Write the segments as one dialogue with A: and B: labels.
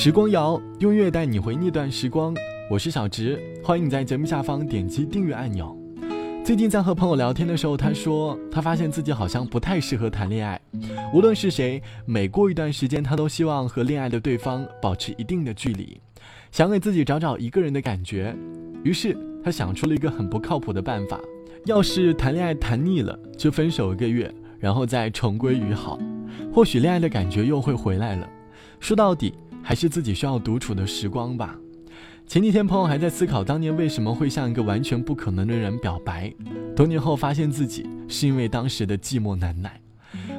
A: 时光谣用乐带你回那段时光，我是小直，欢迎你在节目下方点击订阅按钮。最近在和朋友聊天的时候，他说他发现自己好像不太适合谈恋爱，无论是谁，每过一段时间，他都希望和恋爱的对方保持一定的距离，想给自己找找一个人的感觉。于是他想出了一个很不靠谱的办法：要是谈恋爱谈腻了，就分手一个月，然后再重归于好，或许恋爱的感觉又会回来了。说到底。还是自己需要独处的时光吧。前几天朋友还在思考当年为什么会向一个完全不可能的人表白，多年后发现自己是因为当时的寂寞难耐。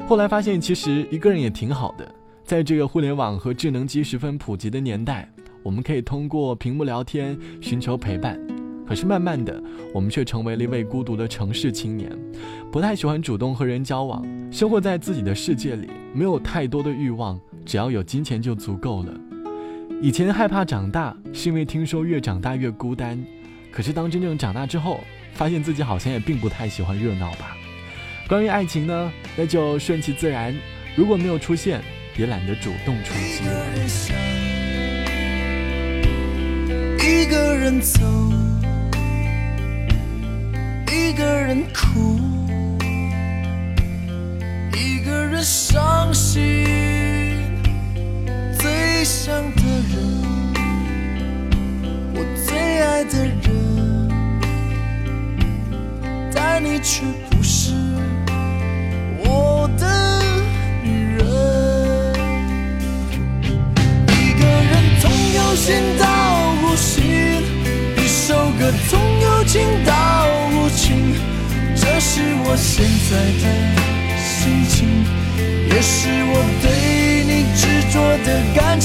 A: 后来发现其实一个人也挺好的，在这个互联网和智能机十分普及的年代，我们可以通过屏幕聊天寻求陪伴。可是慢慢的，我们却成为了一位孤独的城市青年，不太喜欢主动和人交往，生活在自己的世界里，没有太多的欲望。只要有金钱就足够了。以前害怕长大，是因为听说越长大越孤单。可是当真正长大之后，发现自己好像也并不太喜欢热闹吧。关于爱情呢，那就顺其自然。如果没有出现，也懒得主动出击。
B: 一个人走，一个人哭，一个人伤想的人，我最爱的人，但你却不是我的女人。一个人从有心到无心，一首歌从有情到无情，这是我现在的心情。也是我对你执着的感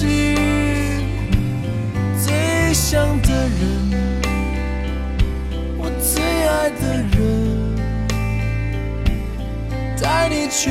B: 最想的人，我最爱的人，但你却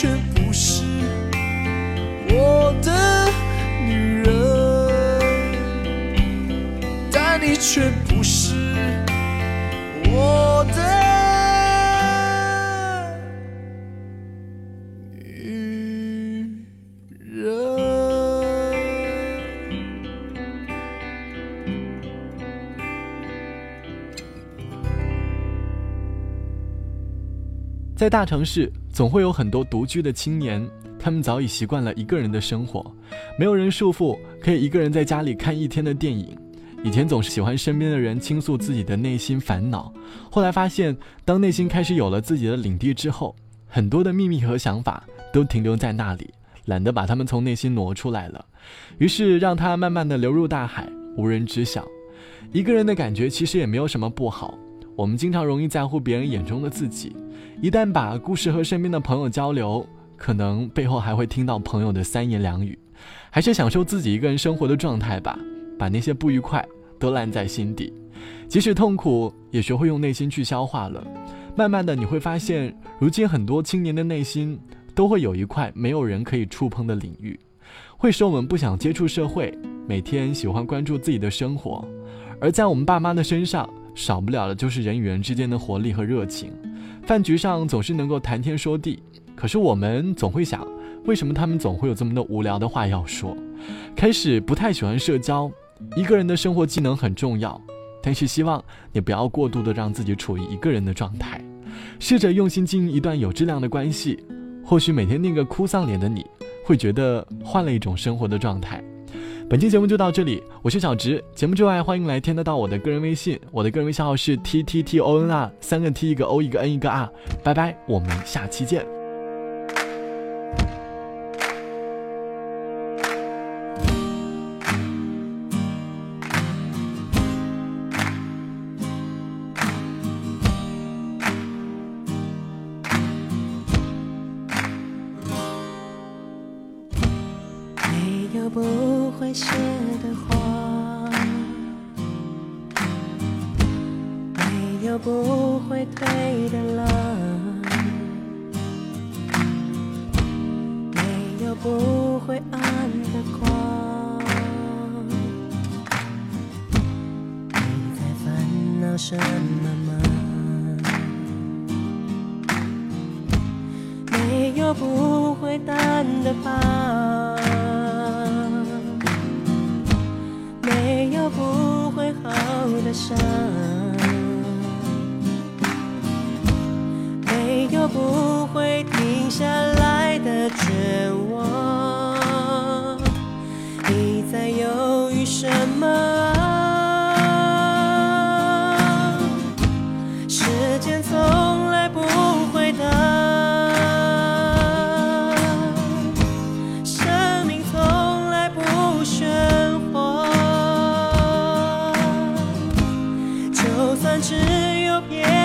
B: 却不是。我的女人，但你却不是我的女人。
A: 在大城市。总会有很多独居的青年，他们早已习惯了一个人的生活，没有人束缚，可以一个人在家里看一天的电影。以前总是喜欢身边的人倾诉自己的内心烦恼，后来发现，当内心开始有了自己的领地之后，很多的秘密和想法都停留在那里，懒得把他们从内心挪出来了。于是让它慢慢的流入大海，无人知晓。一个人的感觉其实也没有什么不好。我们经常容易在乎别人眼中的自己，一旦把故事和身边的朋友交流，可能背后还会听到朋友的三言两语。还是享受自己一个人生活的状态吧，把那些不愉快都烂在心底，即使痛苦，也学会用内心去消化了。慢慢的，你会发现，如今很多青年的内心都会有一块没有人可以触碰的领域，会使我们不想接触社会，每天喜欢关注自己的生活。而在我们爸妈的身上，少不了的就是人与人之间的活力和热情。饭局上总是能够谈天说地，可是我们总会想，为什么他们总会有这么多无聊的话要说？开始不太喜欢社交，一个人的生活技能很重要，但是希望你不要过度的让自己处于一个人的状态，试着用心经营一段有质量的关系。或许每天那个哭丧脸的你，会觉得换了一种生活的状态。本期节目就到这里，我是小直。节目之外，欢迎来添加到我的个人微信，我的个人微信号是 t t t o n r，三个 t 一个 o 一个 n 一个 r。拜拜，我们下期见。
C: 会谢的花，没有不会退的浪，没有不会暗的光。你在烦恼什么吗？没有不会淡的疤。的伤，没有不会停下来。只有别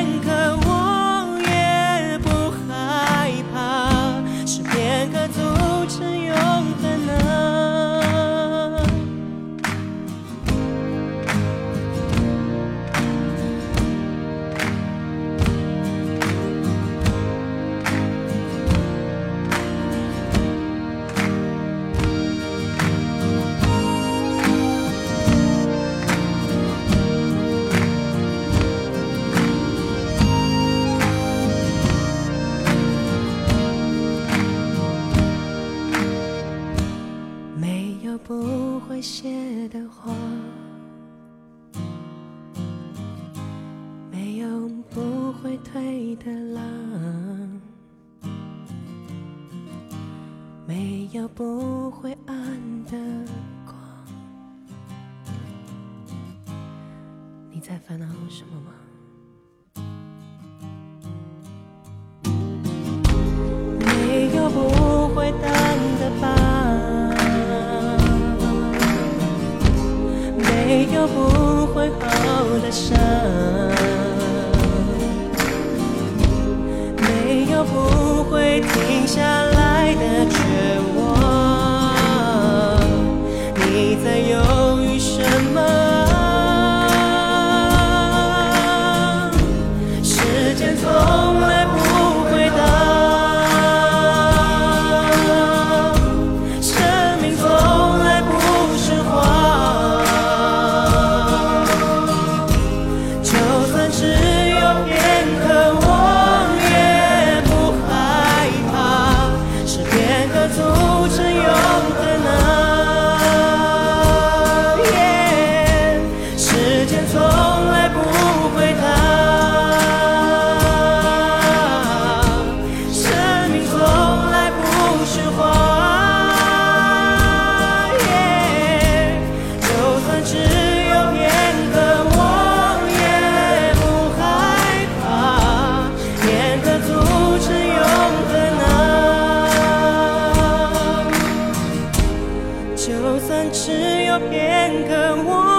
C: 写的话，没有不会退的浪，没有不会暗的光。你在烦恼什么吗？没有不会好的伤，没有不会停下来。只有片刻我